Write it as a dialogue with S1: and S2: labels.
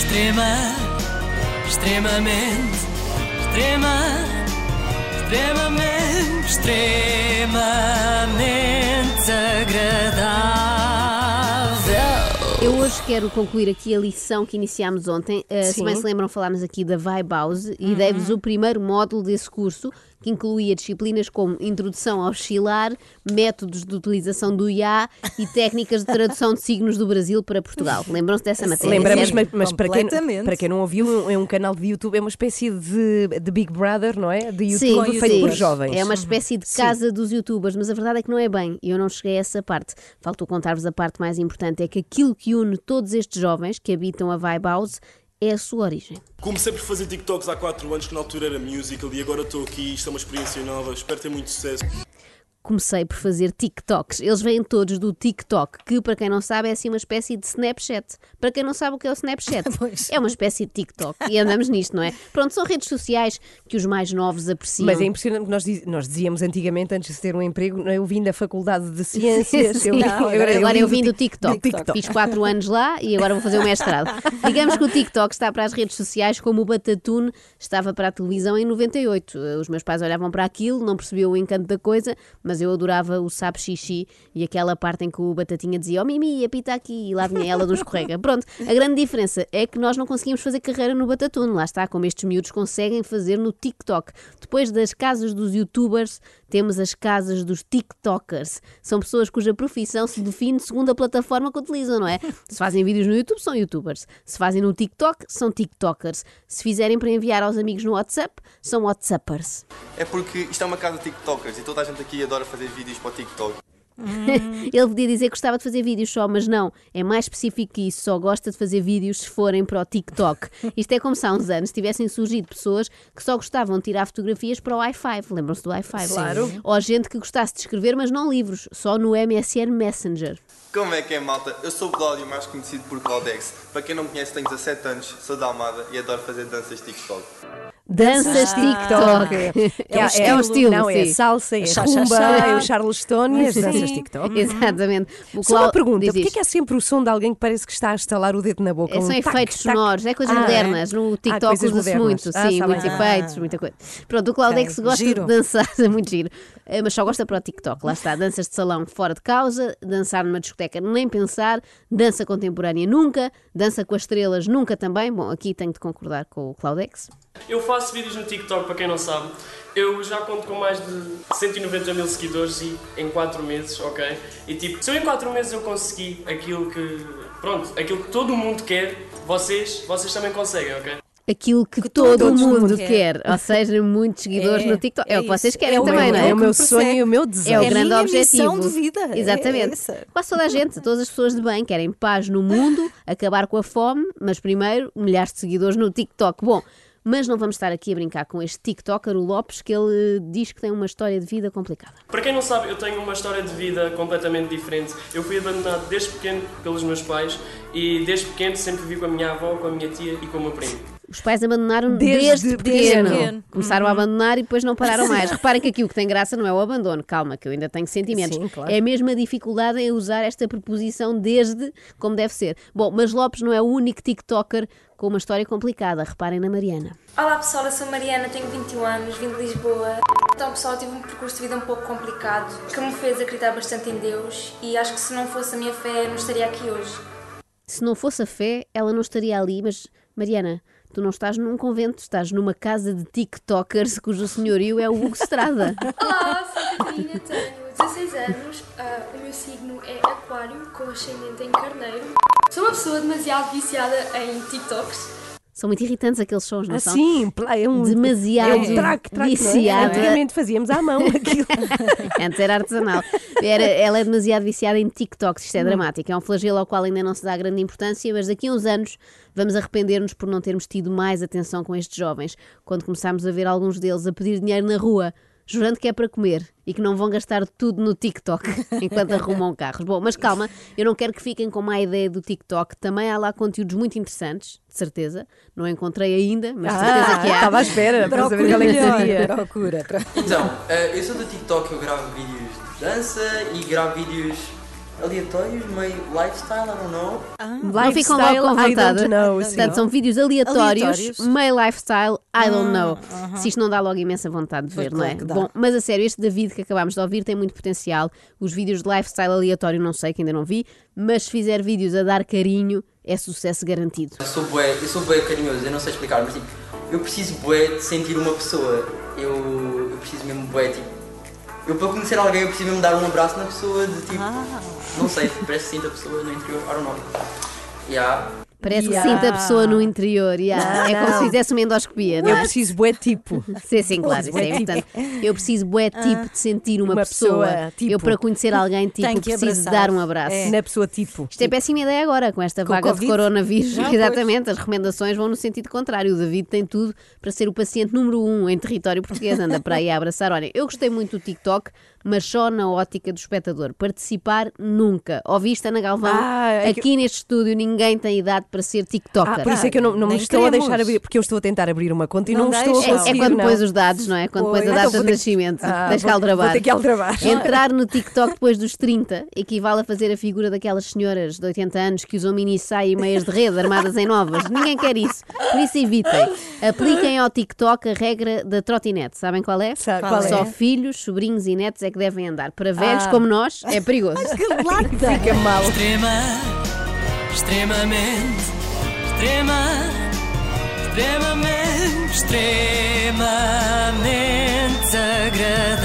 S1: Extrema, extremamente, extrema, extremamente, extremamente agradável.
S2: Eu hoje quero concluir aqui a lição que iniciámos ontem. Uh, se
S3: Sim.
S2: bem se lembram, falámos aqui da Vibe House e dei-vos o primeiro módulo desse curso, que incluía disciplinas como Introdução ao Oscilar, métodos de utilização do IA e técnicas de tradução de signos do Brasil para Portugal. Lembram-se dessa matéria?
S3: Lembramos, mas, mas para, quem, para quem não ouviu, é um canal de YouTube, é uma espécie de, de Big Brother, não é? De
S2: Sim,
S3: YouTube feito
S2: sim.
S3: por jovens.
S2: É uma espécie de casa dos youtubers, mas a verdade é que não é bem. E eu não cheguei a essa parte. Faltou contar-vos a parte mais importante: é que aquilo que une todos estes jovens que habitam a Vibe House é a sua origem.
S4: Comecei por fazer TikToks há 4 anos, que na altura era musical, e agora estou aqui, isto é uma experiência nova, espero ter muito sucesso.
S2: Comecei por fazer TikToks. Eles vêm todos do TikTok, que para quem não sabe é assim uma espécie de Snapchat. Para quem não sabe o que é o Snapchat, é uma espécie de TikTok. E andamos nisto, não é? Pronto, são redes sociais que os mais novos apreciam.
S3: Mas é impressionante que nós, diz- nós dizíamos antigamente, antes de ter um emprego, é? eu vim da Faculdade de Ciências. eu,
S2: Não, agora, eu vim do
S3: Tik-
S2: TikTok.
S3: do TikTok.
S2: Fiz 4 anos lá e agora vou fazer o mestrado. Digamos que o TikTok está para as redes sociais como o Batatune estava para a televisão em 98. Os meus pais olhavam para aquilo, não percebiam o encanto da coisa, mas eu adorava o sabe xixi e aquela parte em que o Batatinha dizia: Oh Mimi, apita aqui, e lá vinha ela um escorrega. Pronto, a grande diferença é que nós não conseguimos fazer carreira no Batatune. Lá está, como estes miúdos conseguem fazer no TikTok. Depois das casas dos youtubers, temos as casas dos TikTokers. São pessoas cuja profissão se define segundo a plataforma que utilizam, não é? Se fazem vídeos no YouTube, são youtubers. Se fazem no TikTok, são TikTokers. Se fizerem para enviar aos amigos no WhatsApp, são WhatsAppers.
S5: É porque isto é uma casa de TikTokers e toda a gente aqui adora fazer vídeos para o TikTok.
S2: Ele podia dizer que gostava de fazer vídeos só, mas não, é mais específico que isso, só gosta de fazer vídeos se forem para o TikTok. Isto é como se há uns anos tivessem surgido pessoas que só gostavam de tirar fotografias para o i5, lembram-se do i5?
S3: Claro.
S2: Ou gente que gostasse de escrever, mas não livros, só no MSN Messenger.
S5: Como é que é, malta? Eu sou o Cláudio, mais conhecido por Claudex. Para quem não me conhece, tenho 17 anos, sou da Almada e adoro fazer danças TikTok.
S2: Danças TikTok.
S3: É,
S2: o estilo, é o estilo,
S3: Não, é salsa, é rumba, é o Charleston e
S6: Sim.
S3: Danças TikTok.
S2: Exatamente. O
S3: Só uma pergunta,
S2: diz
S3: porquê
S2: isto.
S3: que há sempre o som de alguém que parece que está a estalar o dedo na boca?
S2: É, são
S3: Um tac,
S2: efeitos
S3: tac.
S2: sonoros, é coisas
S3: Ah,
S2: modernas. No TikTok
S3: coisas
S2: usa-se muito,
S3: Ah,
S2: sim, muitos efeitos, muita coisa. Pronto, o Claudex
S6: Ok,
S2: gosta
S6: giro.
S2: de dançar, é muito giro, mas só gosta para o TikTok. Lá está, danças de salão fora de causa, dançar numa discoteca nem pensar, dança contemporânea nunca, dança com as estrelas nunca também. Bom, aqui tenho de concordar com o Claudex.
S7: Eu faço vídeos no TikTok, para quem não sabe. Eu já conto com mais de 190 mil seguidores e em 4 meses, ok? E tipo, se eu em 4 meses eu consegui aquilo que. Pronto, aquilo que todo mundo quer, vocês, vocês também conseguem, ok?
S2: Aquilo que, todo
S6: todo
S2: mundo
S6: mundo
S2: quer. ou seja, muitos seguidores
S6: É,
S2: no TikTok. É,
S6: é
S2: o que vocês querem
S6: É
S2: também,
S6: meu-
S2: não
S3: É
S2: é?
S3: o
S6: que
S3: meu
S6: me
S3: sonho e o meu desejo.
S2: É o
S6: É a
S2: grande
S6: minha
S2: objetivo.
S6: missão de vida, é-
S2: Exatamente.
S6: é.
S2: Quase toda a gente, todas as pessoas de bem querem paz no mundo, acabar com a fome, mas primeiro milhares de seguidores no TikTok. Bom, mas não vamos estar aqui a brincar com este TikToker, o Lopes, que ele eh, diz que tem uma história de vida complicada.
S7: Para quem não sabe, eu tenho uma história de vida completamente diferente. Eu fui abandonado desde pequeno pelos meus pais e desde pequeno sempre vivi com a minha avó, com a minha tia e com o meu primo.
S2: Os pais abandonaram
S3: Desde
S2: desde, pequeno.
S6: pequeno. Uhum.
S2: Começaram a abandonar e depois não pararam mais. Reparem que aqui o que tem graça não é o abandono. Calma, que eu ainda tenho sentimentos.
S3: Sim, claro.
S2: É mesmo a dificuldade em usar esta preposição desde como deve ser. Bom, mas Lopes não é o único TikToker com uma história complicada. Reparem na Mariana.
S8: Olá pessoal, eu sou Mariana, tenho 21 anos, vim de Lisboa. Então pessoal, tive um percurso de vida um pouco complicado, que me fez acreditar bastante em Deus e acho que se não fosse a minha fé, não estaria aqui hoje.
S2: Se não fosse a fé, ela não estaria ali, mas Mariana, tu não estás num convento, estás numa casa de TikTokers cujo senhorio é o Hugo Estrada.
S9: Olá, sou a Catarina, tenho 16 anos, ah, o meu signo é Aquário, com ascendente em Carneiro. Sou uma pessoa demasiado viciada em TikToks.
S2: São muito irritantes aqueles sons, não são?
S3: Assim, pla- é um,
S2: Demasiado
S3: é um track, track, não é?
S2: viciada.
S3: Antigamente fazíamos à mão aquilo.
S2: Antes era artesanal. Era, ela é demasiado viciada em TikToks, isto é dramático. É um flagelo ao qual ainda não se dá grande importância, mas daqui a uns anos vamos arrepender-nos por não termos tido mais atenção com estes jovens, quando começarmos a ver alguns deles a pedir dinheiro na rua. Jurando que é para comer e que não vão gastar tudo no TikTok enquanto arrumam carros. Bom, mas calma, eu não quero que fiquem com má ideia do TikTok. Também há lá conteúdos muito interessantes, de certeza. Não encontrei ainda, mas de certeza que há.
S3: Ah, Estava à espera para saber qual é seria.
S6: procura. pro-
S10: Então, eh, eu sou do TikTok, eu gravo vídeos de dança e gravo vídeos
S6: aleatórios, meio lifestyle, I don't know.
S2: Não ficam logo com vontade.
S3: know.
S2: Portanto, são vídeos aleatórios,
S10: Aleatórios.
S2: meio lifestyle, I don't know.
S10: aham.
S2: Se isto não dá logo imensa vontade de ver,
S10: Pois
S2: não é? Bom, mas a sério, este David que acabámos de ouvir tem muito potencial. Os vídeos de lifestyle aleatório não sei, que ainda não vi, mas se fizer vídeos a dar carinho, é sucesso garantido.
S6: Eu sou bué, eu sou bué carinhoso, eu não sei explicar, mas tipo, eu preciso bué de sentir uma pessoa. Eu, eu preciso mesmo bué, tipo, eu para conhecer alguém eu preciso mesmo dar um abraço na pessoa, de tipo, não sei, parece que sinto a pessoa no interior, I don't know. Yeah.
S2: Parece
S3: Yeah.
S2: que sinta a pessoa no interior. yeah.
S3: Não,
S2: é como
S3: não.
S2: se fizesse uma endoscopia, não
S3: Eu
S2: é?
S3: preciso bué tipo.
S2: Sim, sim, claro, isso é
S3: tipo.
S2: importante. Eu preciso bué tipo de sentir uma,
S3: Uma
S2: pessoa.
S3: pessoa, tipo.
S2: Eu para conhecer alguém tipo
S10: que
S2: preciso
S10: abraçar.
S2: dar um abraço.
S3: É. Na pessoa tipo.
S2: Isto é péssima ideia agora, com esta
S3: Com
S2: vaga de
S3: Covid?
S2: coronavírus.
S10: Já, pois.
S2: Exatamente, as recomendações vão no sentido contrário. O David tem tudo para ser o paciente número um em território português. Anda para aí a abraçar. Olha, eu gostei muito do TikTok, mas só na ótica do espectador. Participar nunca. Ouviste, Ana Galvão?
S3: Ah, é que-
S2: Aqui neste estúdio ninguém tem idade para ser TikToker.
S3: Ah, por isso é que eu não, não me estou a
S10: queremos.
S3: deixar abrir, porque eu estou a tentar abrir uma conta e não,
S10: Não
S3: estou a.
S2: É,
S3: conseguir.
S2: é quando
S3: não.
S2: pões os dados, não é? Quando pões a
S3: Pois.
S2: data de nascimento.
S3: Ah,
S2: Tens que aldrabar.
S3: Vou ter que aldrabar.
S2: Entrar no TikTok depois dos 30 equivale a fazer a figura daquelas senhoras de 80 anos que usam mini saia e meias de rede armadas em novas. Ninguém quer isso. Por isso evitem. Apliquem ao TikTok a regra da trotinete. Sabem qual é?
S3: Sabe qual
S2: Só
S3: é?
S2: filhos, sobrinhos e netos é que devem andar. Para velhos
S3: Ah.
S2: como nós, é perigoso.
S3: Fica mal.
S1: Extrema, extremamente, extrema, extremamente, extremamente agradável.